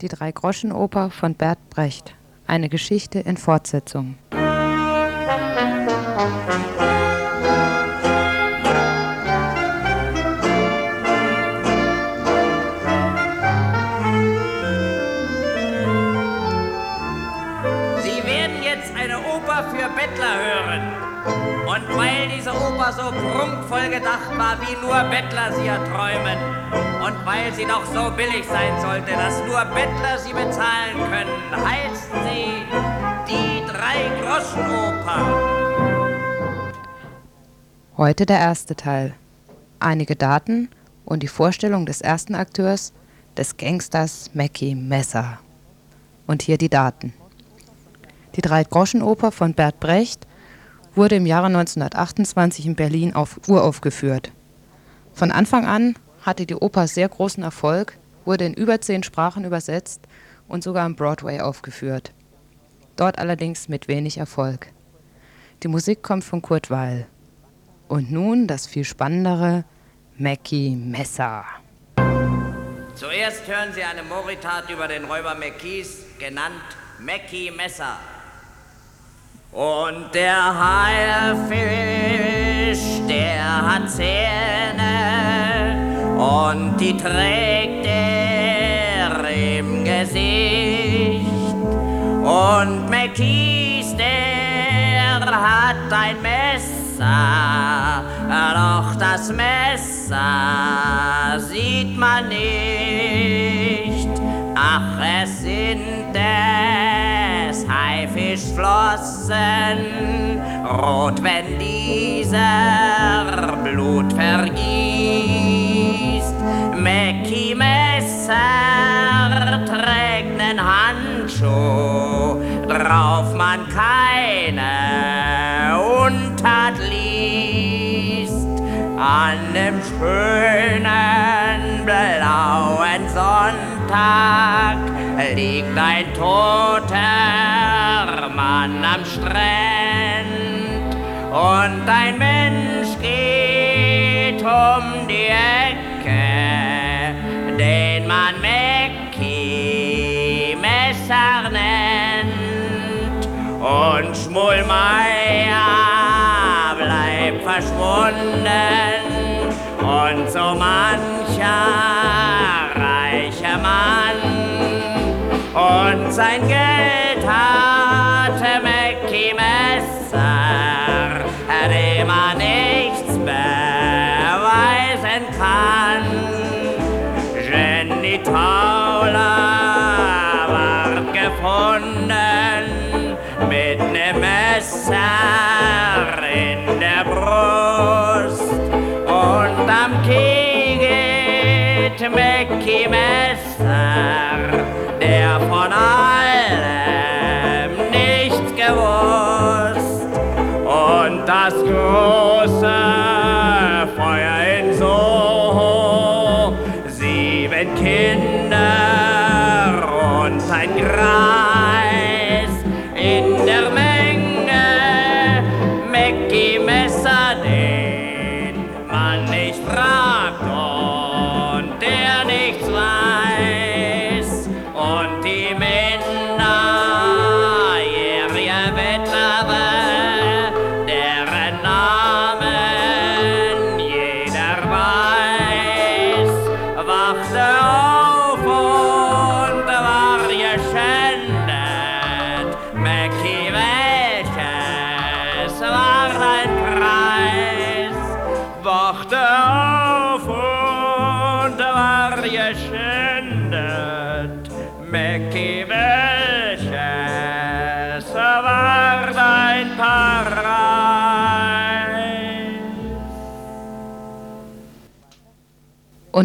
Die Drei-Groschen-Oper von Bert Brecht. Eine Geschichte in Fortsetzung. Sie werden jetzt eine Oper für Bettler hören. Und weil diese Oper so prunkvoll gedacht war, wie nur Bettler sie erträumen, und weil sie doch so billig sein sollte, dass nur Bettler sie bezahlen können, heißt sie die Drei-Groschen-Oper. Heute der erste Teil. Einige Daten und die Vorstellung des ersten Akteurs, des Gangsters Mackie Messer. Und hier die Daten. Die Drei-Groschen-Oper von Bert Brecht wurde im Jahre 1928 in Berlin auf uraufgeführt. Von Anfang an hatte die Oper sehr großen Erfolg, wurde in über zehn Sprachen übersetzt und sogar am Broadway aufgeführt. Dort allerdings mit wenig Erfolg. Die Musik kommt von Kurt Weil. Und nun das viel spannendere Mackie Messer. Zuerst hören Sie eine Moritat über den Räuber Mackies, genannt Mackie Messer. Und der Haiffisch, der hat Zähne und die trägt er im Gesicht. Und Mackies, der hat ein Messer, doch das Messer sieht man nicht. Ach, es sind es Haifischflossen, rot, wenn dieser Blut vergießt. Mackie Messer trägt nen Handschuh, drauf man keine Untat liest. An dem schönen blauen Sonntag liegt ein toter Mann am Strand und ein Mensch geht um die Ecke, man Mackie Messer nennt. Und Schmullmeier bleibt verschwunden. Und so mancher reicher Mann. Und sein Geld hatte Mackie Messer, dem man nichts 长 und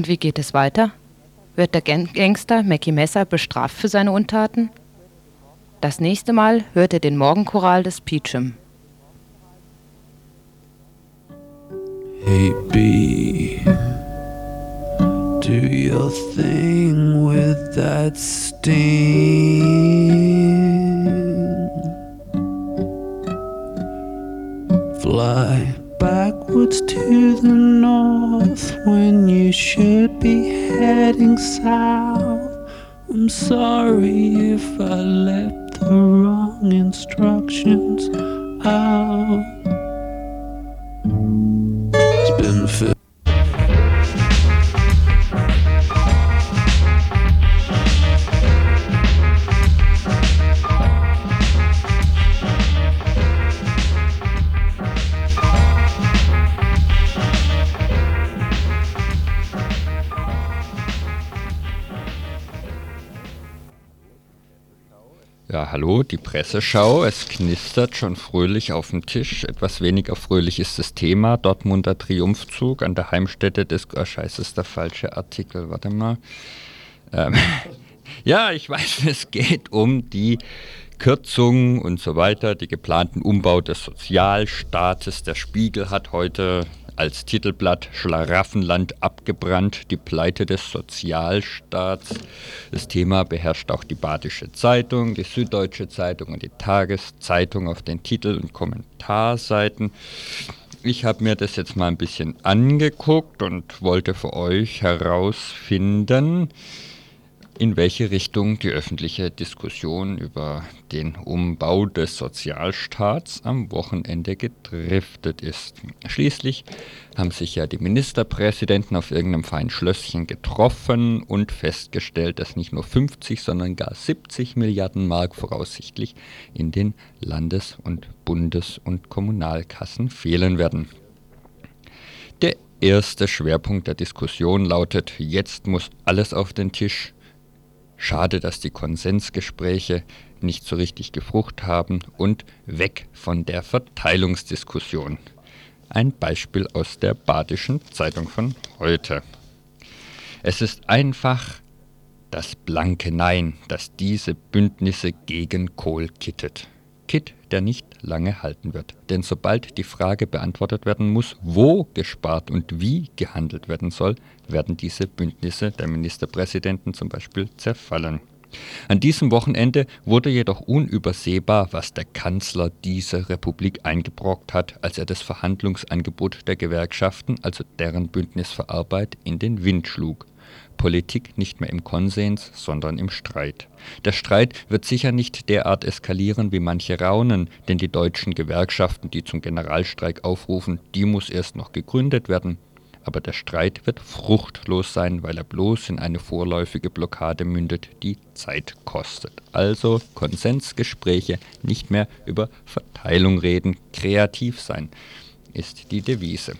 Und wie geht es weiter? Wird der Gang- Gangster Mackie Messer bestraft für seine Untaten? Das nächste Mal hört er den Morgenchoral des Peachum. Hey B, do your thing with that sting. Fly backwards to the north when should be heading south I'm sorry if I left the wrong instructions out. Die Presseschau. Es knistert schon fröhlich auf dem Tisch. Etwas weniger fröhlich ist das Thema. Dortmunder Triumphzug an der Heimstätte des. Oh, scheiße, ist der falsche Artikel. Warte mal. Ähm, ja, ich weiß, es geht um die Kürzungen und so weiter, die geplanten Umbau des Sozialstaates. Der Spiegel hat heute als Titelblatt Schlaraffenland abgebrannt, die Pleite des Sozialstaats. Das Thema beherrscht auch die Badische Zeitung, die Süddeutsche Zeitung und die Tageszeitung auf den Titel- und Kommentarseiten. Ich habe mir das jetzt mal ein bisschen angeguckt und wollte für euch herausfinden, in welche Richtung die öffentliche Diskussion über den Umbau des Sozialstaats am Wochenende gedriftet ist. Schließlich haben sich ja die Ministerpräsidenten auf irgendeinem feinen Schlösschen getroffen und festgestellt, dass nicht nur 50, sondern gar 70 Milliarden Mark voraussichtlich in den Landes- und Bundes- und Kommunalkassen fehlen werden. Der erste Schwerpunkt der Diskussion lautet, jetzt muss alles auf den Tisch Schade, dass die Konsensgespräche nicht so richtig gefrucht haben und weg von der Verteilungsdiskussion. Ein Beispiel aus der Badischen Zeitung von heute. Es ist einfach das blanke Nein, das diese Bündnisse gegen Kohl kittet. Kit, der nicht lange halten wird. Denn sobald die Frage beantwortet werden muss, wo gespart und wie gehandelt werden soll, werden diese Bündnisse der Ministerpräsidenten zum Beispiel zerfallen. An diesem Wochenende wurde jedoch unübersehbar, was der Kanzler dieser Republik eingebrockt hat, als er das Verhandlungsangebot der Gewerkschaften, also deren Bündnis für Arbeit, in den Wind schlug. Politik nicht mehr im Konsens, sondern im Streit. Der Streit wird sicher nicht derart eskalieren, wie manche raunen, denn die deutschen Gewerkschaften, die zum Generalstreik aufrufen, die muss erst noch gegründet werden. Aber der Streit wird fruchtlos sein, weil er bloß in eine vorläufige Blockade mündet, die Zeit kostet. Also Konsensgespräche, nicht mehr über Verteilung reden, kreativ sein, ist die Devise.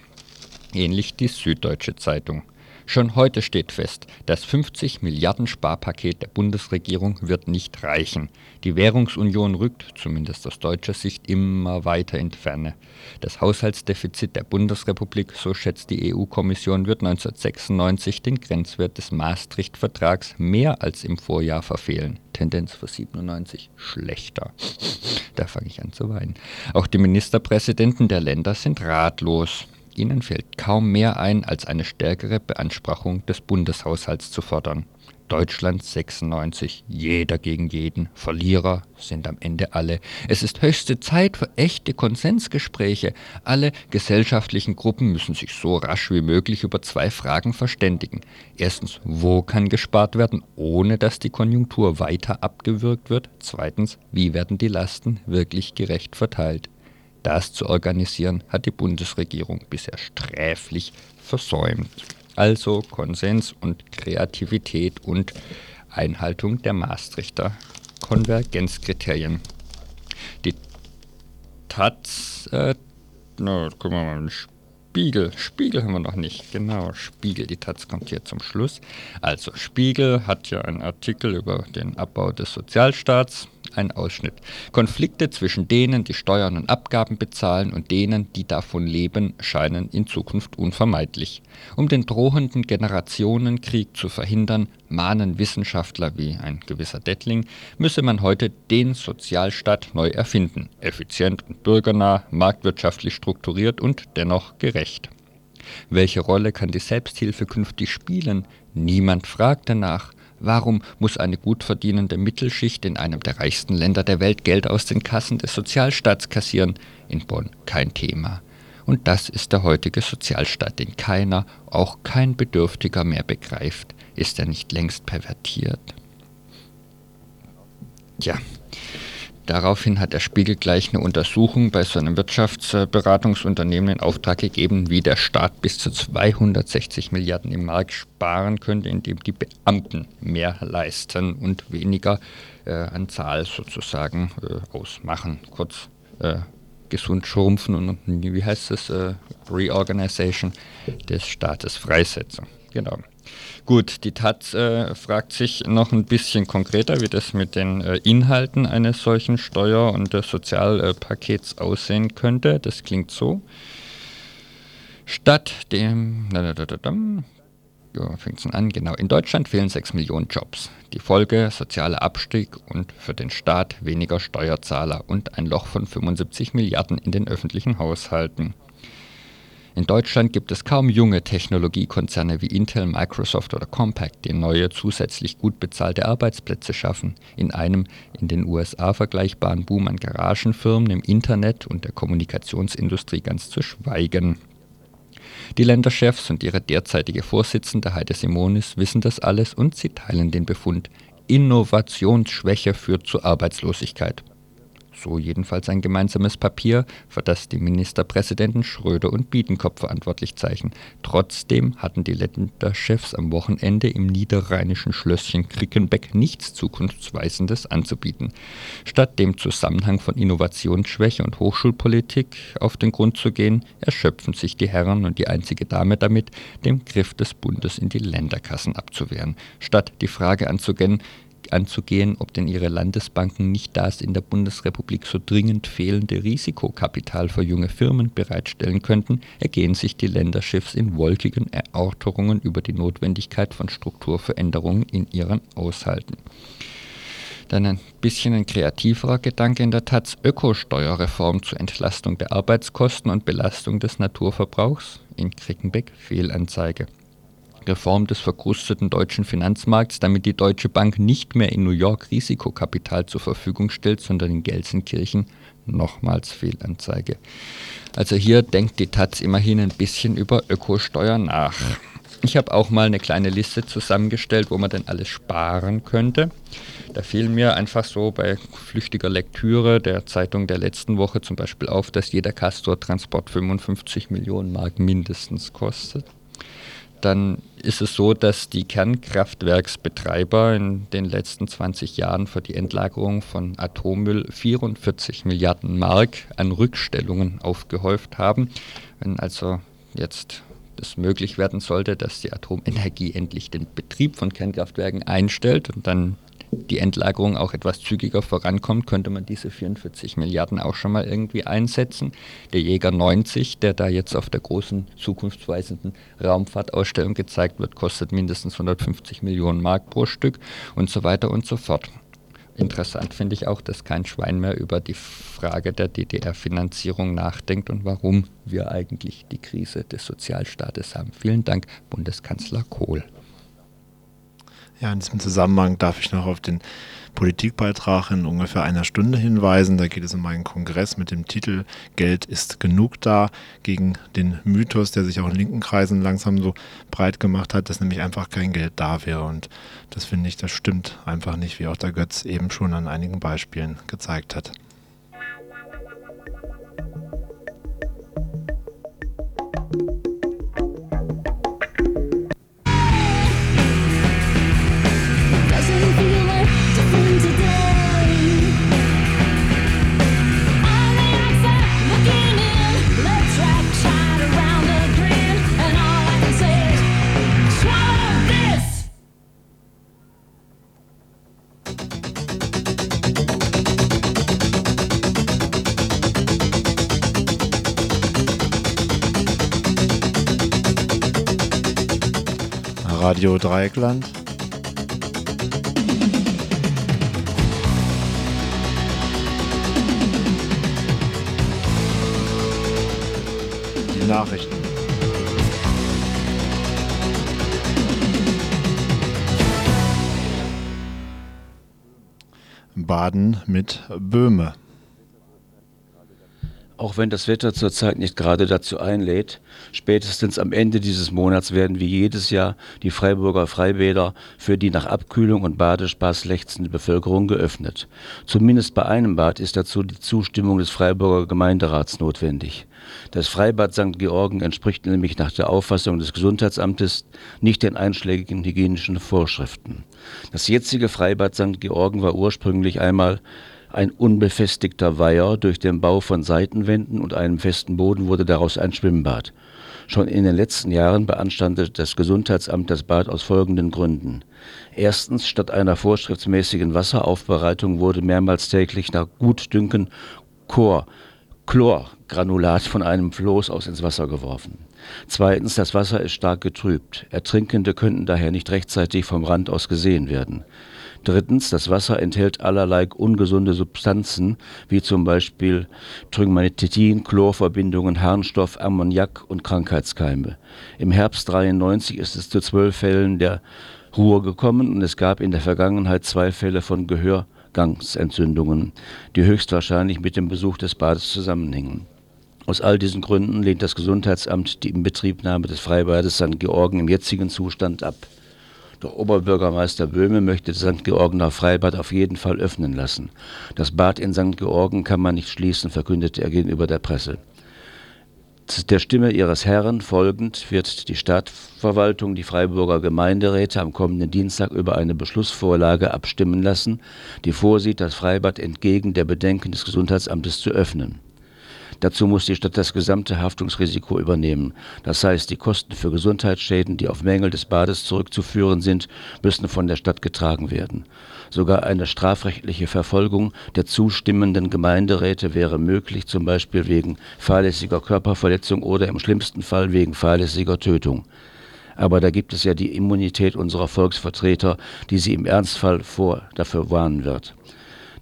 Ähnlich die Süddeutsche Zeitung. Schon heute steht fest, das 50 Milliarden Sparpaket der Bundesregierung wird nicht reichen. Die Währungsunion rückt, zumindest aus deutscher Sicht, immer weiter in Ferne. Das Haushaltsdefizit der Bundesrepublik, so schätzt die EU-Kommission, wird 1996 den Grenzwert des Maastricht-Vertrags mehr als im Vorjahr verfehlen. Tendenz für 97 schlechter. Da fange ich an zu weinen. Auch die Ministerpräsidenten der Länder sind ratlos. Ihnen fällt kaum mehr ein, als eine stärkere Beanspruchung des Bundeshaushalts zu fordern. Deutschland 96, jeder gegen jeden, Verlierer sind am Ende alle. Es ist höchste Zeit für echte Konsensgespräche. Alle gesellschaftlichen Gruppen müssen sich so rasch wie möglich über zwei Fragen verständigen. Erstens, wo kann gespart werden, ohne dass die Konjunktur weiter abgewürgt wird? Zweitens, wie werden die Lasten wirklich gerecht verteilt? Das zu organisieren hat die Bundesregierung bisher sträflich versäumt. Also Konsens und Kreativität und Einhaltung der Maastrichter Konvergenzkriterien. Die Taz, äh, na, gucken wir mal, Spiegel, Spiegel haben wir noch nicht, genau, Spiegel, die Taz kommt hier zum Schluss. Also Spiegel hat ja einen Artikel über den Abbau des Sozialstaats ein Ausschnitt. Konflikte zwischen denen, die Steuern und Abgaben bezahlen und denen, die davon leben, scheinen in Zukunft unvermeidlich. Um den drohenden Generationenkrieg zu verhindern, mahnen Wissenschaftler wie ein gewisser Dettling, müsse man heute den Sozialstaat neu erfinden. Effizient und bürgernah, marktwirtschaftlich strukturiert und dennoch gerecht. Welche Rolle kann die Selbsthilfe künftig spielen? Niemand fragt danach. Warum muss eine gut verdienende Mittelschicht in einem der reichsten Länder der Welt Geld aus den Kassen des Sozialstaats kassieren? In Bonn kein Thema. Und das ist der heutige Sozialstaat, den keiner, auch kein Bedürftiger mehr begreift. Ist er nicht längst pervertiert? Tja, Daraufhin hat der Spiegel gleich eine Untersuchung bei so einem Wirtschaftsberatungsunternehmen in Auftrag gegeben, wie der Staat bis zu 260 Milliarden im Markt sparen könnte, indem die Beamten mehr leisten und weniger äh, an Zahl sozusagen äh, ausmachen. Kurz äh, gesund schrumpfen und wie heißt es, äh, Reorganization des Staates freisetzen. Genau. Gut, die Taz äh, fragt sich noch ein bisschen konkreter, wie das mit den äh, Inhalten eines solchen Steuer- und äh, Sozialpakets aussehen könnte. Das klingt so. Statt dem. Ja, fängt es an, genau. In Deutschland fehlen 6 Millionen Jobs. Die Folge sozialer Abstieg und für den Staat weniger Steuerzahler und ein Loch von 75 Milliarden in den öffentlichen Haushalten. In Deutschland gibt es kaum junge Technologiekonzerne wie Intel, Microsoft oder Compaq, die neue zusätzlich gut bezahlte Arbeitsplätze schaffen. In einem in den USA vergleichbaren Boom an Garagenfirmen im Internet und der Kommunikationsindustrie ganz zu schweigen. Die Länderchefs und ihre derzeitige Vorsitzende Heide Simonis wissen das alles und sie teilen den Befund. Innovationsschwäche führt zu Arbeitslosigkeit so jedenfalls ein gemeinsames Papier, für das die Ministerpräsidenten Schröder und Biedenkopf verantwortlich zeichnen. Trotzdem hatten die Länderchefs am Wochenende im niederrheinischen Schlösschen Krickenbeck nichts Zukunftsweisendes anzubieten. Statt dem Zusammenhang von Innovationsschwäche und Hochschulpolitik auf den Grund zu gehen, erschöpfen sich die Herren und die einzige Dame damit, dem Griff des Bundes in die Länderkassen abzuwehren. Statt die Frage anzugehen, anzugehen, ob denn ihre Landesbanken nicht das in der Bundesrepublik so dringend fehlende Risikokapital für junge Firmen bereitstellen könnten, ergehen sich die Länderchefs in wolkigen Erörterungen über die Notwendigkeit von Strukturveränderungen in ihren Haushalten. Dann ein bisschen ein kreativerer Gedanke in der Taz, Ökosteuerreform zur Entlastung der Arbeitskosten und Belastung des Naturverbrauchs in Krickenbeck Fehlanzeige. Reform des verkrusteten deutschen Finanzmarkts, damit die Deutsche Bank nicht mehr in New York Risikokapital zur Verfügung stellt, sondern in Gelsenkirchen nochmals Fehlanzeige. Also hier denkt die Taz immerhin ein bisschen über Ökosteuer nach. Ich habe auch mal eine kleine Liste zusammengestellt, wo man denn alles sparen könnte. Da fiel mir einfach so bei flüchtiger Lektüre der Zeitung der letzten Woche zum Beispiel auf, dass jeder Castor-Transport 55 Millionen Mark mindestens kostet dann ist es so, dass die Kernkraftwerksbetreiber in den letzten 20 Jahren für die Endlagerung von Atommüll 44 Milliarden Mark an Rückstellungen aufgehäuft haben. Wenn also jetzt es möglich werden sollte, dass die Atomenergie endlich den Betrieb von Kernkraftwerken einstellt und dann die Endlagerung auch etwas zügiger vorankommt, könnte man diese 44 Milliarden auch schon mal irgendwie einsetzen. Der Jäger 90, der da jetzt auf der großen zukunftsweisenden Raumfahrtausstellung gezeigt wird, kostet mindestens 150 Millionen Mark pro Stück und so weiter und so fort. Interessant finde ich auch, dass kein Schwein mehr über die Frage der DDR-Finanzierung nachdenkt und warum wir eigentlich die Krise des Sozialstaates haben. Vielen Dank, Bundeskanzler Kohl. Ja, in diesem Zusammenhang darf ich noch auf den Politikbeitrag in ungefähr einer Stunde hinweisen. Da geht es um einen Kongress mit dem Titel Geld ist genug da gegen den Mythos, der sich auch in linken Kreisen langsam so breit gemacht hat, dass nämlich einfach kein Geld da wäre. Und das finde ich, das stimmt einfach nicht, wie auch der Götz eben schon an einigen Beispielen gezeigt hat. Radio Dreieckland. Die Nachrichten. Baden mit Böhme. Auch wenn das Wetter zurzeit nicht gerade dazu einlädt, spätestens am Ende dieses Monats werden wie jedes Jahr die Freiburger Freibäder für die nach Abkühlung und Badespaß lechzende Bevölkerung geöffnet. Zumindest bei einem Bad ist dazu die Zustimmung des Freiburger Gemeinderats notwendig. Das Freibad St. Georgen entspricht nämlich nach der Auffassung des Gesundheitsamtes nicht den einschlägigen hygienischen Vorschriften. Das jetzige Freibad St. Georgen war ursprünglich einmal ein unbefestigter Weiher, durch den Bau von Seitenwänden und einem festen Boden wurde daraus ein Schwimmbad. Schon in den letzten Jahren beanstandete das Gesundheitsamt das Bad aus folgenden Gründen. Erstens, statt einer vorschriftsmäßigen Wasseraufbereitung wurde mehrmals täglich nach Gutdünken Chor, Chlorgranulat von einem Floß aus ins Wasser geworfen. Zweitens, das Wasser ist stark getrübt. Ertrinkende könnten daher nicht rechtzeitig vom Rand aus gesehen werden. Drittens, das Wasser enthält allerlei ungesunde Substanzen, wie zum Beispiel Trigmatitin, Chlorverbindungen, Harnstoff, Ammoniak und Krankheitskeime. Im Herbst 93 ist es zu zwölf Fällen der Ruhr gekommen und es gab in der Vergangenheit zwei Fälle von Gehörgangsentzündungen, die höchstwahrscheinlich mit dem Besuch des Bades zusammenhingen. Aus all diesen Gründen lehnt das Gesundheitsamt die Inbetriebnahme des Freibades St. Georgen im jetzigen Zustand ab. Doch Oberbürgermeister Böhme möchte das St. Georgener Freibad auf jeden Fall öffnen lassen. Das Bad in St. Georgen kann man nicht schließen, verkündete er gegenüber der Presse. Der Stimme ihres Herren folgend wird die Stadtverwaltung die Freiburger Gemeinderäte am kommenden Dienstag über eine Beschlussvorlage abstimmen lassen, die vorsieht, das Freibad entgegen der Bedenken des Gesundheitsamtes zu öffnen. Dazu muss die Stadt das gesamte Haftungsrisiko übernehmen. Das heißt, die Kosten für Gesundheitsschäden, die auf Mängel des Bades zurückzuführen sind, müssen von der Stadt getragen werden. Sogar eine strafrechtliche Verfolgung der zustimmenden Gemeinderäte wäre möglich, zum Beispiel wegen fahrlässiger Körperverletzung oder im schlimmsten Fall wegen fahrlässiger Tötung. Aber da gibt es ja die Immunität unserer Volksvertreter, die sie im Ernstfall vor dafür warnen wird.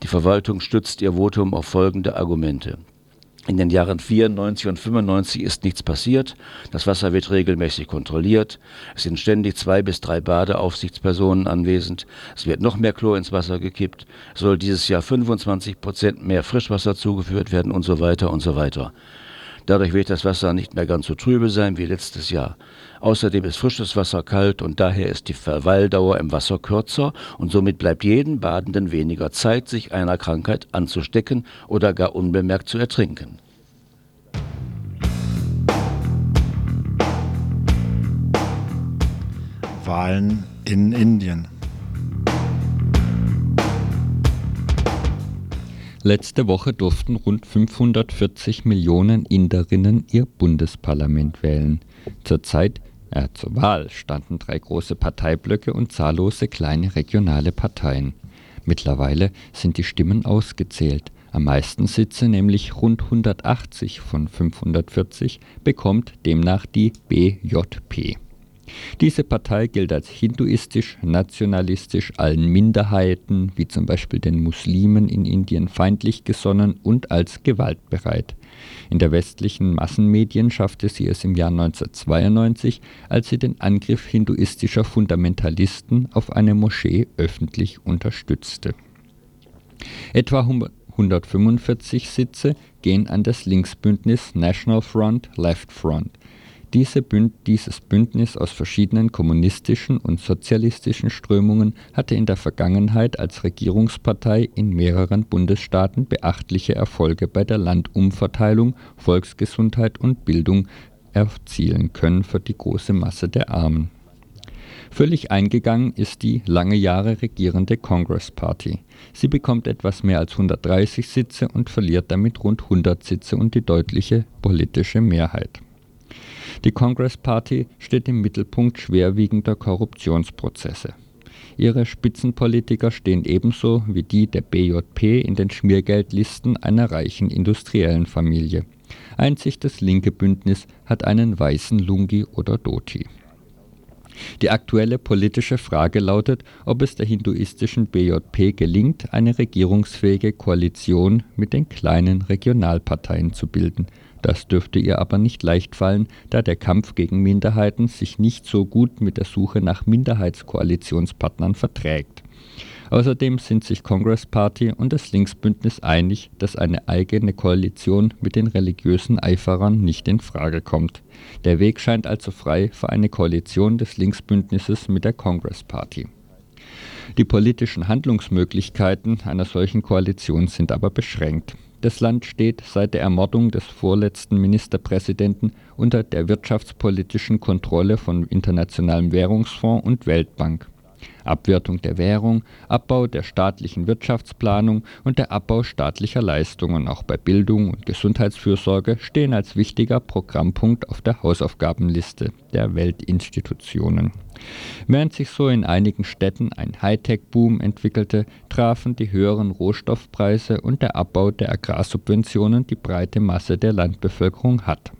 Die Verwaltung stützt ihr Votum auf folgende Argumente. In den Jahren 94 und 95 ist nichts passiert. Das Wasser wird regelmäßig kontrolliert. Es sind ständig zwei bis drei Badeaufsichtspersonen anwesend. Es wird noch mehr Chlor ins Wasser gekippt. Es soll dieses Jahr 25 Prozent mehr Frischwasser zugeführt werden und so weiter und so weiter. Dadurch wird das Wasser nicht mehr ganz so trübe sein wie letztes Jahr. Außerdem ist frisches Wasser kalt und daher ist die Verweildauer im Wasser kürzer und somit bleibt jedem Badenden weniger Zeit, sich einer Krankheit anzustecken oder gar unbemerkt zu ertrinken. Wahlen in Indien. Letzte Woche durften rund 540 Millionen Inderinnen ihr Bundesparlament wählen. Zurzeit äh, zur Wahl standen drei große Parteiblöcke und zahllose kleine regionale Parteien. Mittlerweile sind die Stimmen ausgezählt. Am meisten Sitze, nämlich rund 180 von 540, bekommt demnach die BJP. Diese Partei gilt als hinduistisch, nationalistisch, allen Minderheiten, wie zum Beispiel den Muslimen in Indien, feindlich gesonnen und als gewaltbereit. In der westlichen Massenmedien schaffte sie es im Jahr 1992, als sie den Angriff hinduistischer Fundamentalisten auf eine Moschee öffentlich unterstützte. Etwa 145 Sitze gehen an das Linksbündnis National Front Left Front. Dieses Bündnis aus verschiedenen kommunistischen und sozialistischen Strömungen hatte in der Vergangenheit als Regierungspartei in mehreren Bundesstaaten beachtliche Erfolge bei der Landumverteilung, Volksgesundheit und Bildung erzielen können für die große Masse der Armen. Völlig eingegangen ist die lange Jahre regierende Congress Party. Sie bekommt etwas mehr als 130 Sitze und verliert damit rund 100 Sitze und die deutliche politische Mehrheit. Die Congress Party steht im Mittelpunkt schwerwiegender Korruptionsprozesse. Ihre Spitzenpolitiker stehen ebenso wie die der BJP in den Schmiergeldlisten einer reichen industriellen Familie. Einzig das linke Bündnis hat einen weißen Lungi oder Dhoti. Die aktuelle politische Frage lautet, ob es der hinduistischen BJP gelingt, eine regierungsfähige Koalition mit den kleinen Regionalparteien zu bilden. Das dürfte ihr aber nicht leicht fallen, da der Kampf gegen Minderheiten sich nicht so gut mit der Suche nach Minderheitskoalitionspartnern verträgt. Außerdem sind sich Congress Party und das Linksbündnis einig, dass eine eigene Koalition mit den religiösen Eiferern nicht in Frage kommt. Der Weg scheint also frei für eine Koalition des Linksbündnisses mit der Congress Party. Die politischen Handlungsmöglichkeiten einer solchen Koalition sind aber beschränkt. Das Land steht seit der Ermordung des vorletzten Ministerpräsidenten unter der wirtschaftspolitischen Kontrolle von Internationalem Währungsfonds und Weltbank. Abwertung der Währung, Abbau der staatlichen Wirtschaftsplanung und der Abbau staatlicher Leistungen auch bei Bildung und Gesundheitsfürsorge stehen als wichtiger Programmpunkt auf der Hausaufgabenliste der Weltinstitutionen. Während sich so in einigen Städten ein Hightech-Boom entwickelte, trafen die höheren Rohstoffpreise und der Abbau der Agrarsubventionen die breite Masse der Landbevölkerung hart.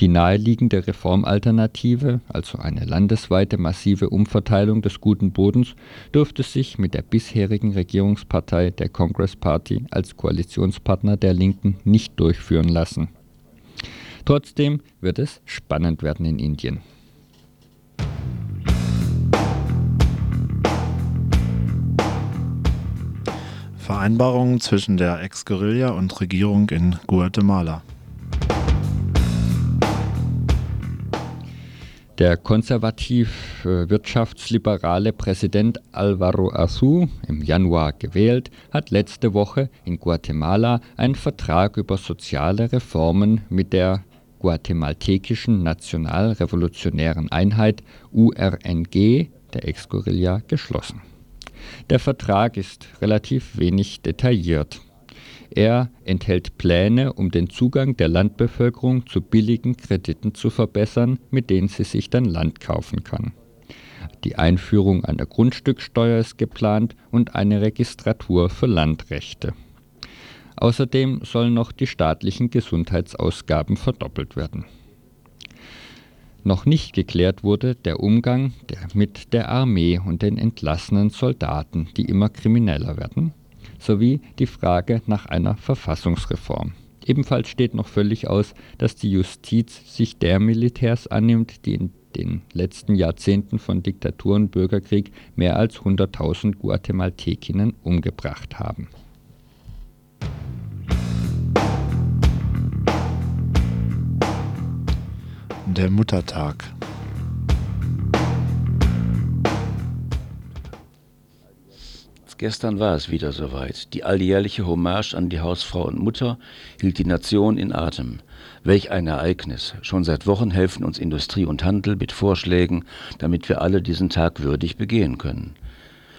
Die naheliegende Reformalternative, also eine landesweite massive Umverteilung des guten Bodens, dürfte sich mit der bisherigen Regierungspartei der Congress Party als Koalitionspartner der Linken nicht durchführen lassen. Trotzdem wird es spannend werden in Indien. Vereinbarungen zwischen der Ex-Guerilla und Regierung in Guatemala. Der konservativ-wirtschaftsliberale Präsident Alvaro Arzú, im Januar gewählt, hat letzte Woche in Guatemala einen Vertrag über soziale Reformen mit der guatemaltekischen Nationalrevolutionären Einheit URNG, der Ex-Guerilla, geschlossen. Der Vertrag ist relativ wenig detailliert. Er enthält Pläne, um den Zugang der Landbevölkerung zu billigen Krediten zu verbessern, mit denen sie sich dann Land kaufen kann. Die Einführung einer Grundstücksteuer ist geplant und eine Registratur für Landrechte. Außerdem sollen noch die staatlichen Gesundheitsausgaben verdoppelt werden. Noch nicht geklärt wurde der Umgang der, mit der Armee und den entlassenen Soldaten, die immer krimineller werden, sowie die Frage nach einer Verfassungsreform. Ebenfalls steht noch völlig aus, dass die Justiz sich der Militärs annimmt, die in den letzten Jahrzehnten von Diktatur und Bürgerkrieg mehr als 100.000 Guatemaltekinnen umgebracht haben. Der Muttertag. Gestern war es wieder soweit. Die alljährliche Hommage an die Hausfrau und Mutter hielt die Nation in Atem. Welch ein Ereignis. Schon seit Wochen helfen uns Industrie und Handel mit Vorschlägen, damit wir alle diesen Tag würdig begehen können.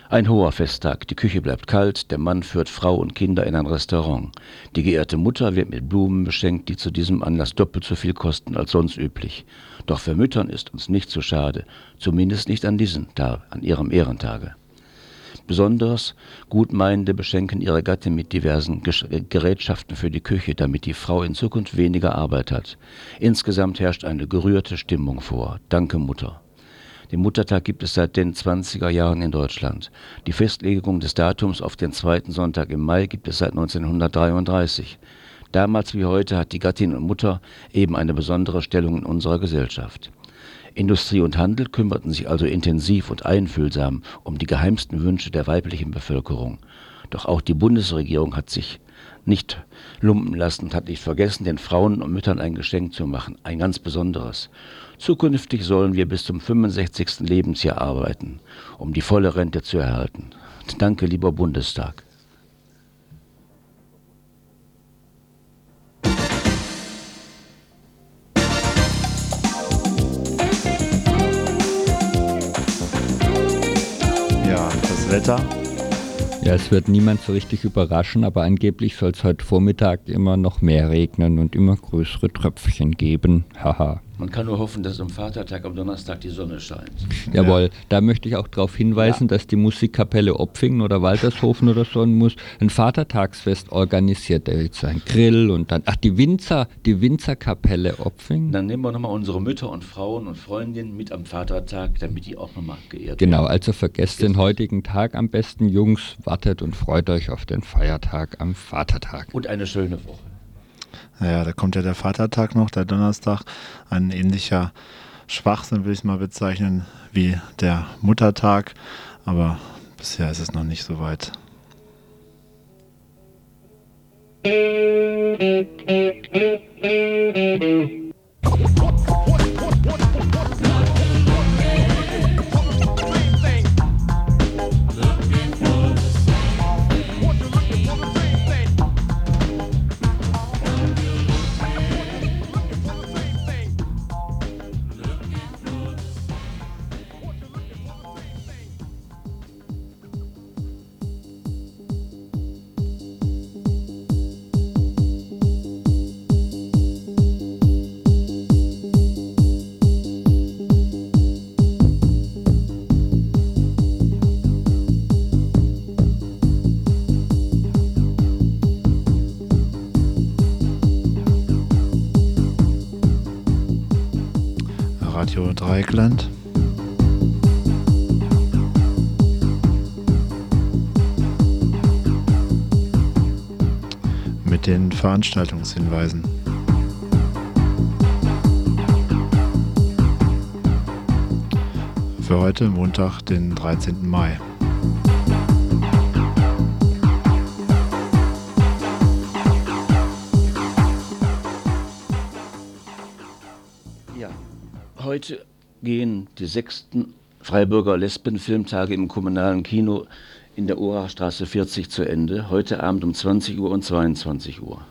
Ein hoher Festtag, die Küche bleibt kalt, der Mann führt Frau und Kinder in ein Restaurant. Die geehrte Mutter wird mit Blumen beschenkt, die zu diesem Anlass doppelt so viel kosten als sonst üblich. Doch für Müttern ist uns nicht zu schade, zumindest nicht an diesem Tag, an ihrem Ehrentage. Besonders Gutmeinende beschenken ihre Gattin mit diversen Gerätschaften für die Küche, damit die Frau in Zukunft weniger Arbeit hat. Insgesamt herrscht eine gerührte Stimmung vor. Danke, Mutter. Den Muttertag gibt es seit den 20er Jahren in Deutschland. Die Festlegung des Datums auf den zweiten Sonntag im Mai gibt es seit 1933. Damals wie heute hat die Gattin und Mutter eben eine besondere Stellung in unserer Gesellschaft. Industrie und Handel kümmerten sich also intensiv und einfühlsam um die geheimsten Wünsche der weiblichen Bevölkerung. Doch auch die Bundesregierung hat sich nicht lumpen lassen und hat nicht vergessen, den Frauen und Müttern ein Geschenk zu machen, ein ganz besonderes. Zukünftig sollen wir bis zum 65. Lebensjahr arbeiten, um die volle Rente zu erhalten. Danke, lieber Bundestag. Wetter? Ja, es wird niemand so richtig überraschen, aber angeblich soll es heute Vormittag immer noch mehr regnen und immer größere Tröpfchen geben. Haha. Man kann nur hoffen, dass am Vatertag, am Donnerstag die Sonne scheint. Jawohl, ja. da möchte ich auch darauf hinweisen, ja. dass die Musikkapelle Opfingen oder Waltershofen oder so ein Vatertagsfest organisiert. Da wird so ein Grill und dann, ach, die Winzer, die Winzerkapelle Opfingen. Dann nehmen wir nochmal unsere Mütter und Frauen und Freundinnen mit am Vatertag, damit die auch nochmal geehrt werden. Genau, also vergesst den heutigen Tag am besten, Jungs, wartet und freut euch auf den Feiertag am Vatertag. Und eine schöne Woche. Naja, da kommt ja der Vatertag noch, der Donnerstag. Ein ähnlicher Schwachsinn will ich es mal bezeichnen wie der Muttertag. Aber bisher ist es noch nicht so weit. Radio Dreieckland. Mit den Veranstaltungshinweisen. Für heute Montag, den 13. Mai. Heute gehen die sechsten Freiburger Lesbenfilmtage im kommunalen Kino in der Urachstraße 40 zu Ende. Heute Abend um 20 Uhr und 22 Uhr.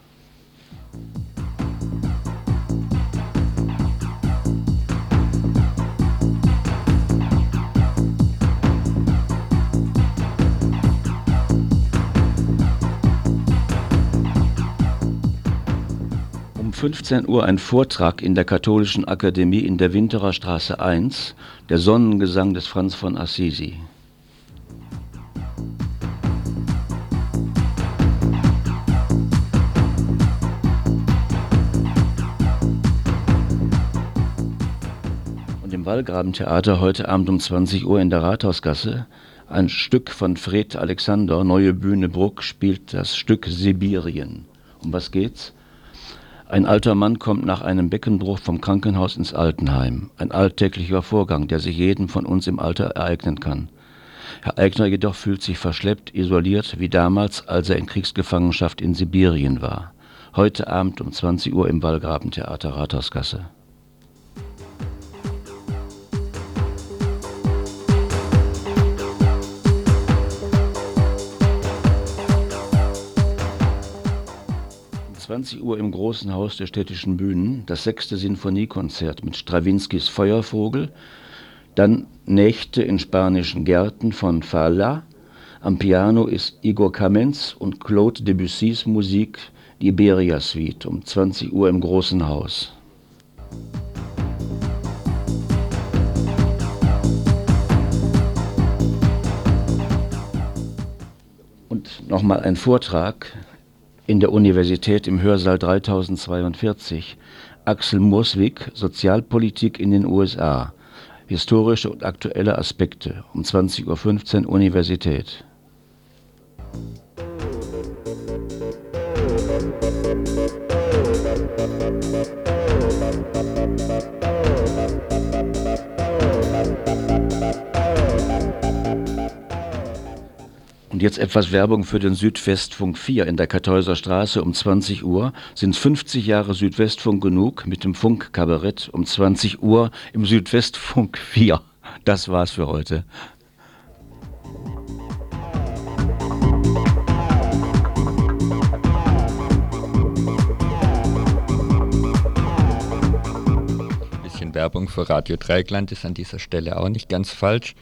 15 Uhr ein Vortrag in der Katholischen Akademie in der Winterer Straße 1, der Sonnengesang des Franz von Assisi. Und im Wallgrabentheater heute Abend um 20 Uhr in der Rathausgasse ein Stück von Fred Alexander, Neue Bühne Bruck, spielt das Stück Sibirien. Um was geht's? Ein alter Mann kommt nach einem Beckenbruch vom Krankenhaus ins Altenheim. Ein alltäglicher Vorgang, der sich jedem von uns im Alter ereignen kann. Herr Eigner jedoch fühlt sich verschleppt, isoliert, wie damals, als er in Kriegsgefangenschaft in Sibirien war. Heute Abend um 20 Uhr im Wallgrabentheater Rathausgasse. 20 Uhr im Großen Haus der Städtischen Bühnen das sechste Sinfoniekonzert mit Strawinskys Feuervogel, dann Nächte in spanischen Gärten von Falla, am Piano ist Igor Kamenz und Claude Debussys Musik die Iberia Suite um 20 Uhr im Großen Haus. Und nochmal ein Vortrag in der Universität im Hörsaal 3042. Axel Murswig, Sozialpolitik in den USA. Historische und aktuelle Aspekte um 20.15 Uhr Universität. Und jetzt etwas Werbung für den Südwestfunk 4 in der Kartäuser Straße um 20 Uhr. Sind 50 Jahre Südwestfunk genug mit dem Funkkabarett um 20 Uhr im Südwestfunk 4. Das war's für heute. Ein bisschen Werbung für Radio Dreieckland ist an dieser Stelle auch nicht ganz falsch.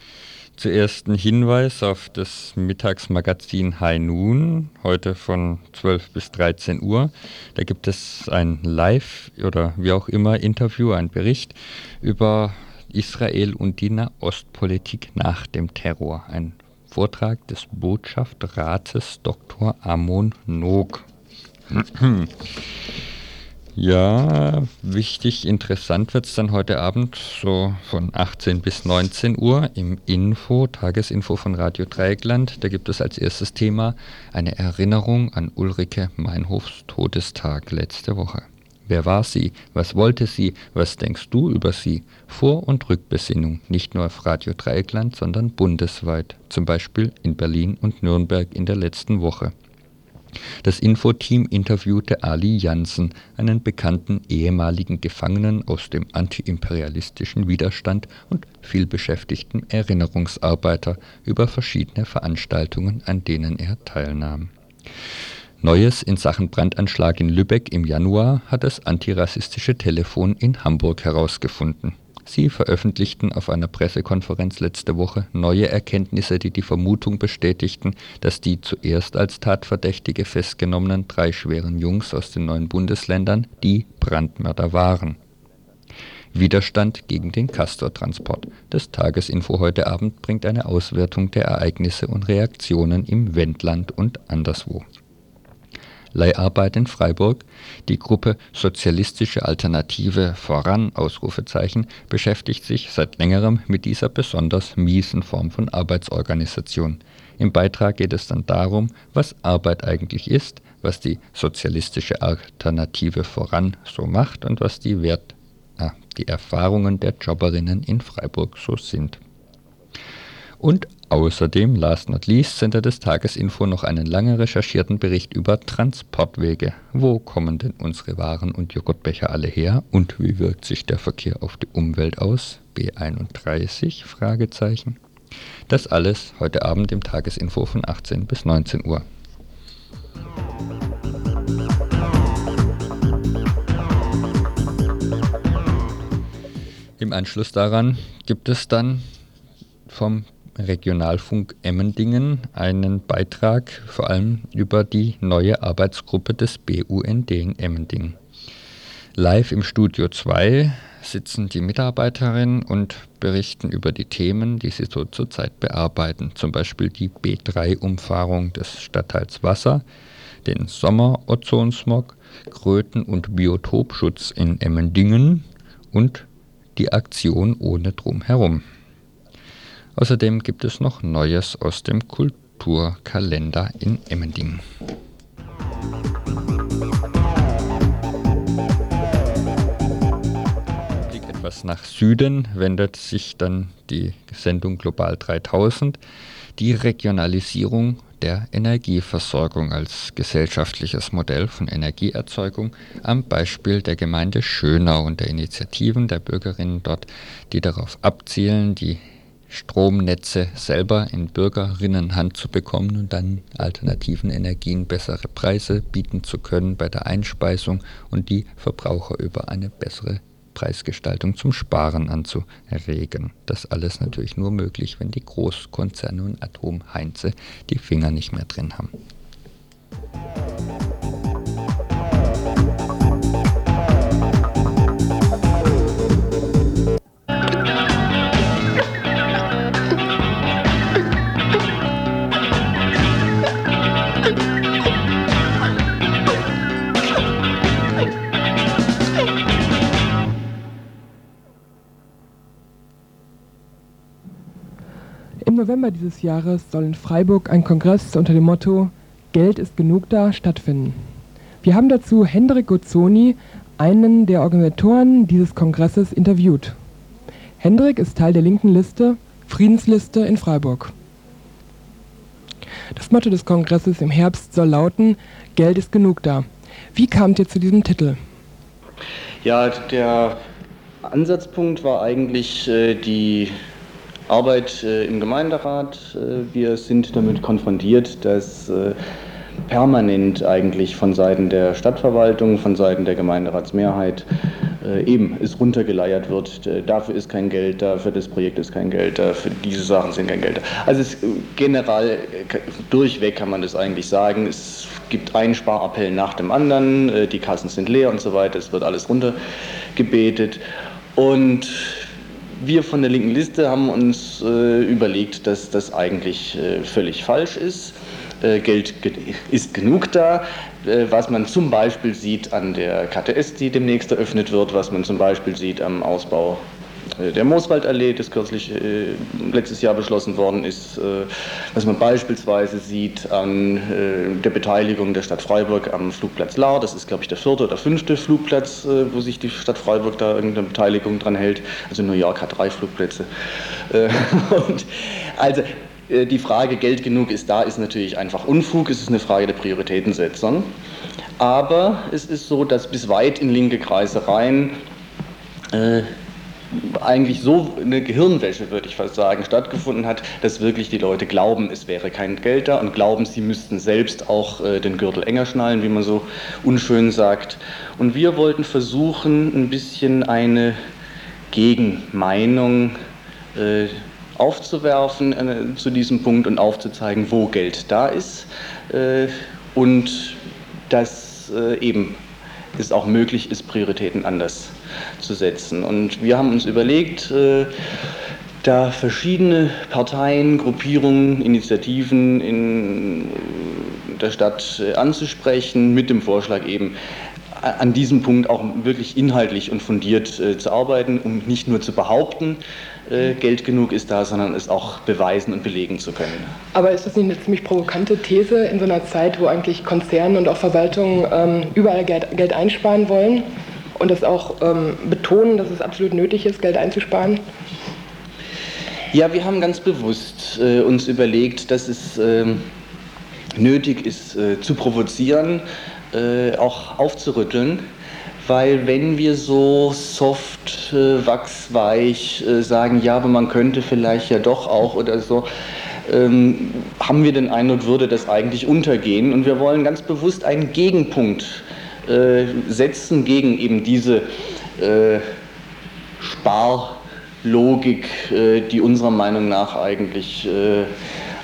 Zuerst ein Hinweis auf das Mittagsmagazin High Noon, heute von 12 bis 13 Uhr. Da gibt es ein Live- oder wie auch immer Interview, ein Bericht über Israel und die Nahostpolitik nach dem Terror. Ein Vortrag des Botschaftrates Dr. Amon Nog. Ja, wichtig, interessant wird es dann heute Abend so von 18 bis 19 Uhr im Info, Tagesinfo von Radio Dreieckland. Da gibt es als erstes Thema eine Erinnerung an Ulrike Meinhofs Todestag letzte Woche. Wer war sie? Was wollte sie? Was denkst du über sie? Vor- und Rückbesinnung, nicht nur auf Radio Dreieckland, sondern bundesweit, zum Beispiel in Berlin und Nürnberg in der letzten Woche. Das Infoteam interviewte Ali Jansen, einen bekannten ehemaligen Gefangenen aus dem antiimperialistischen Widerstand und vielbeschäftigten Erinnerungsarbeiter über verschiedene Veranstaltungen, an denen er teilnahm. Neues in Sachen Brandanschlag in Lübeck im Januar hat das antirassistische Telefon in Hamburg herausgefunden. Sie veröffentlichten auf einer Pressekonferenz letzte Woche neue Erkenntnisse, die die Vermutung bestätigten, dass die zuerst als Tatverdächtige festgenommenen drei schweren Jungs aus den neuen Bundesländern die Brandmörder waren. Widerstand gegen den Castor-Transport. Das Tagesinfo heute Abend bringt eine Auswertung der Ereignisse und Reaktionen im Wendland und anderswo. Leiharbeit in Freiburg. Die Gruppe Sozialistische Alternative voran beschäftigt sich seit längerem mit dieser besonders miesen Form von Arbeitsorganisation. Im Beitrag geht es dann darum, was Arbeit eigentlich ist, was die Sozialistische Alternative voran so macht und was die Wert ah, die Erfahrungen der Jobberinnen in Freiburg so sind. Und außerdem, last not least, sendet des Tagesinfo noch einen lange recherchierten Bericht über Transportwege. Wo kommen denn unsere Waren und Joghurtbecher alle her? Und wie wirkt sich der Verkehr auf die Umwelt aus? B31? Fragezeichen. Das alles heute Abend im Tagesinfo von 18 bis 19 Uhr. Im Anschluss daran gibt es dann vom Regionalfunk Emmendingen einen Beitrag vor allem über die neue Arbeitsgruppe des BUND in Emmendingen. Live im Studio 2 sitzen die Mitarbeiterinnen und berichten über die Themen, die sie so zurzeit bearbeiten, zum Beispiel die B3-Umfahrung des Stadtteils Wasser, den Sommer-Ozonsmog, Kröten- und Biotopschutz in Emmendingen und die Aktion ohne Drumherum. Außerdem gibt es noch Neues aus dem Kulturkalender in Emmendingen. Blick etwas nach Süden wendet sich dann die Sendung Global 3000. Die Regionalisierung der Energieversorgung als gesellschaftliches Modell von Energieerzeugung am Beispiel der Gemeinde Schönau und der Initiativen der Bürgerinnen dort, die darauf abzielen, die Stromnetze selber in Bürgerinnenhand zu bekommen und dann alternativen Energien bessere Preise bieten zu können bei der Einspeisung und die Verbraucher über eine bessere Preisgestaltung zum Sparen anzuregen. Das alles natürlich nur möglich, wenn die Großkonzerne und Atomheinze die Finger nicht mehr drin haben. November dieses Jahres soll in Freiburg ein Kongress unter dem Motto Geld ist genug da stattfinden. Wir haben dazu Hendrik Gozzoni, einen der Organisatoren dieses Kongresses, interviewt. Hendrik ist Teil der linken Liste Friedensliste in Freiburg. Das Motto des Kongresses im Herbst soll lauten Geld ist genug da. Wie kamt ihr zu diesem Titel? Ja, der Ansatzpunkt war eigentlich äh, die Arbeit äh, im Gemeinderat. Äh, wir sind damit konfrontiert, dass äh, permanent eigentlich von Seiten der Stadtverwaltung, von Seiten der Gemeinderatsmehrheit eben es runtergeleiert wird. Dafür ist kein Geld da, für das Projekt ist kein Geld da, für diese Sachen sind kein Geld da. Also es, generell durchweg kann man das eigentlich sagen. Es gibt einen Sparappell nach dem anderen, die Kassen sind leer und so weiter, es wird alles runtergebetet. Und wir von der linken Liste haben uns äh, überlegt, dass das eigentlich äh, völlig falsch ist. Äh, Geld ge ist genug da, äh, was man zum Beispiel sieht an der KTS, die demnächst eröffnet wird, was man zum Beispiel sieht am Ausbau der Mooswaldallee, das kürzlich äh, letztes Jahr beschlossen worden ist, äh, was man beispielsweise sieht an äh, der Beteiligung der Stadt Freiburg am Flugplatz Lahr. Das ist, glaube ich, der vierte oder fünfte Flugplatz, äh, wo sich die Stadt Freiburg da irgendeine Beteiligung dran hält. Also New York hat drei Flugplätze. Äh, also äh, die Frage, Geld genug ist da, ist natürlich einfach Unfug. Es ist eine Frage der Prioritätensetzung. Aber es ist so, dass bis weit in linke Kreise rein äh, eigentlich so eine Gehirnwäsche, würde ich fast sagen, stattgefunden hat, dass wirklich die Leute glauben, es wäre kein Geld da und glauben, sie müssten selbst auch äh, den Gürtel enger schnallen, wie man so unschön sagt. Und wir wollten versuchen, ein bisschen eine Gegenmeinung äh, aufzuwerfen äh, zu diesem Punkt und aufzuzeigen, wo Geld da ist äh, und dass äh, eben es auch möglich ist, Prioritäten anders zu setzen. Und wir haben uns überlegt, äh, da verschiedene Parteien, Gruppierungen, Initiativen in der Stadt äh, anzusprechen, mit dem Vorschlag eben an diesem Punkt auch wirklich inhaltlich und fundiert äh, zu arbeiten, um nicht nur zu behaupten, äh, Geld genug ist da, sondern es auch beweisen und belegen zu können. Aber ist das nicht eine ziemlich provokante These in so einer Zeit, wo eigentlich Konzerne und auch Verwaltungen ähm, überall Geld, Geld einsparen wollen und das auch ähm, betonen, dass es absolut nötig ist, Geld einzusparen? Ja, wir haben ganz bewusst äh, uns überlegt, dass es ähm, nötig ist, äh, zu provozieren, äh, auch aufzurütteln, weil wenn wir so soft, äh, wachsweich äh, sagen, ja, aber man könnte vielleicht ja doch auch oder so, ähm, haben wir den Eindruck, würde das eigentlich untergehen. Und wir wollen ganz bewusst einen Gegenpunkt setzen gegen eben diese äh, Sparlogik, äh, die unserer Meinung nach eigentlich äh,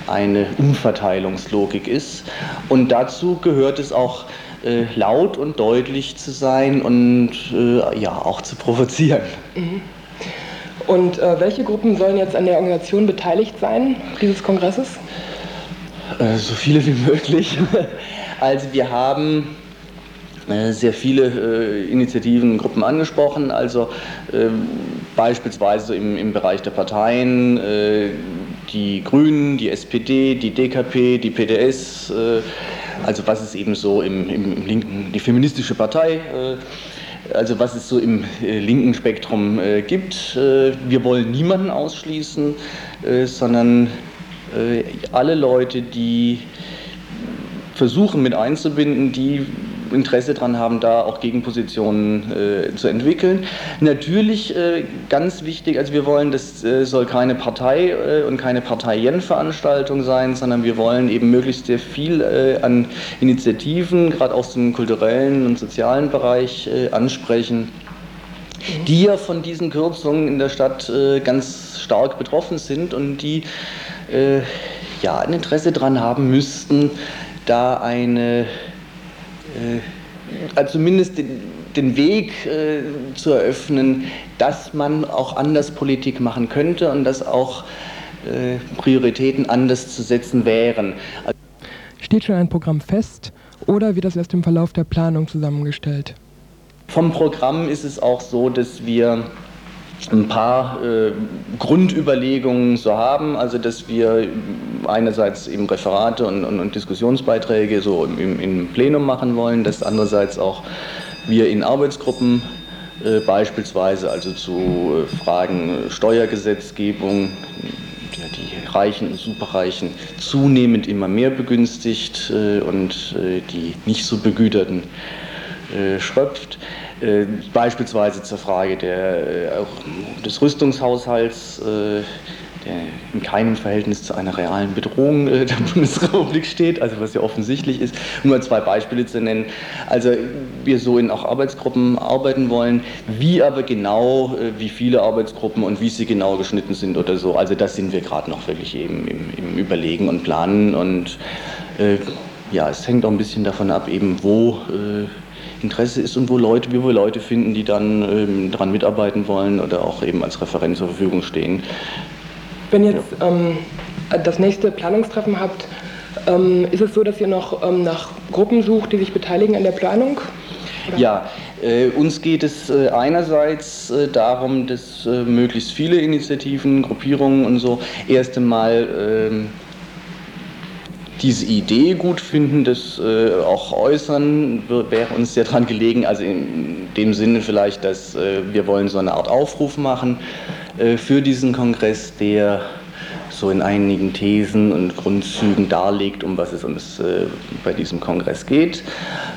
eine Umverteilungslogik ist. Und dazu gehört es auch, äh, laut und deutlich zu sein und äh, ja auch zu provozieren. Mhm. Und äh, welche Gruppen sollen jetzt an der Organisation beteiligt sein, dieses Kongresses? Äh, so viele wie möglich. Also wir haben äh, sehr viele äh, Initiativen, Gruppen angesprochen, also ähm, beispielsweise im, im Bereich der Parteien, die Grünen, die SPD, die DKP, die PDS, also was es eben so im, im, linken, die feministische Partei, äh, also was es so im äh, linken Spektrum äh, gibt. wir wollen niemanden ausschließen, sondern alle Leute, die versuchen mit einzubinden, die Interesse daran haben, da auch Gegenpositionen äh, zu entwickeln. Natürlich äh, ganz wichtig, also wir wollen, das äh, soll keine Partei äh, und keine Parteienveranstaltung sein, sondern wir wollen eben möglichst sehr viel äh, an Initiativen, gerade aus dem kulturellen und sozialen Bereich äh, ansprechen die ja von diesen Kürzungen in der Stadt äh, ganz stark betroffen sind und die äh, ja ein Interesse daran haben müssten, da eine also zumindest den, den Weg äh, zu eröffnen, dass man auch anders Politik machen könnte und dass auch äh, Prioritäten anders zu setzen wären. Steht schon ein Programm fest oder wird das erst im Verlauf der Planung zusammengestellt? Vom Programm ist es auch so, dass wir ein paar äh, Grundüberlegungen so haben, also dass wir einerseits eben Referate und, und, und Diskussionsbeiträge so im, im, Plenum machen wollen, dass andererseits auch wir in Arbeitsgruppen äh, beispielsweise also zu äh, Fragen Steuergesetzgebung, ja, die Reichen und Superreichen zunehmend immer mehr begünstigt äh, und äh, die nicht so begüterten äh, schröpft. Äh, beispielsweise zur Frage der, äh, des Rüstungshaushalts, äh, der in keinem Verhältnis zu einer realen Bedrohung der Bundesrepublik steht, also was ja offensichtlich ist. Nur zwei Beispiele zu nennen. Also wir so in auch Arbeitsgruppen arbeiten wollen, wie aber genau, wie viele Arbeitsgruppen und wie sie genau geschnitten sind oder so. Also das sind wir gerade noch wirklich eben im, im, Überlegen und Planen und ja, es hängt auch ein bisschen davon ab, eben wo Interesse ist und wo Leute, wir Leute finden, die dann ähm, daran mitarbeiten wollen oder auch eben als Referent zur Verfügung stehen. Wenn jetzt ja. ähm, das nächste Planungstreffen habt, ähm, ist es so, dass ihr noch ähm, nach Gruppen sucht, die sich beteiligen an der Planung? Oder? Ja, Äh, uns geht es äh, einerseits äh, darum, dass äh, möglichst viele Initiativen, Gruppierungen und so erst einmal ähm, diese Idee gut finden, das äh, auch äußern, wäre uns sehr daran gelegen. Also in dem Sinne vielleicht, dass äh, wir wollen so eine Art Aufruf machen äh, für diesen Kongress, der so in einigen Thesen und Grundzügen darlegt, um was es uns äh, bei diesem Kongress geht.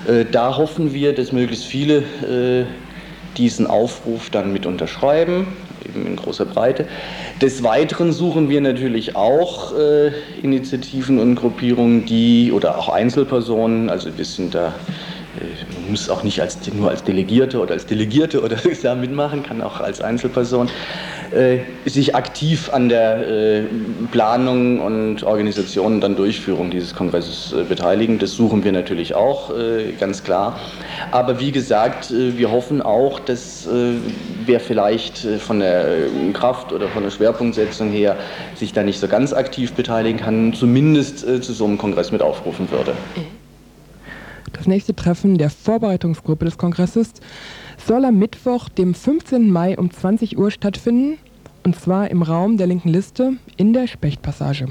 Äh, da hoffen wir, dass möglichst viele äh, diesen Aufruf dann mit unterschreiben eben in großer Breite. Des Weiteren suchen wir natürlich auch äh, Initiativen und Gruppierungen, die oder auch Einzelpersonen, also wir sind da äh, man muss auch nicht als, nur als Delegierte oder als Delegierte oder da mitmachen, kann auch als Einzelperson sich aktiv an der äh, Planung und Organisation und dann Durchführung dieses Kongresses äh, beteiligen. Das suchen wir natürlich auch, äh, ganz klar. Aber wie gesagt, äh, wir hoffen auch, dass wer vielleicht von der Kraft oder von der Schwerpunktsetzung her sich da nicht so ganz aktiv beteiligen kann, zumindest zu so einem Kongress mit aufrufen würde. Das nächste Treffen der Vorbereitungsgruppe des Kongresses soll am Mittwoch, dem 15. Mai um 20 Uhr stattfinden, und zwar im Raum der linken Liste in der Spechtpassage.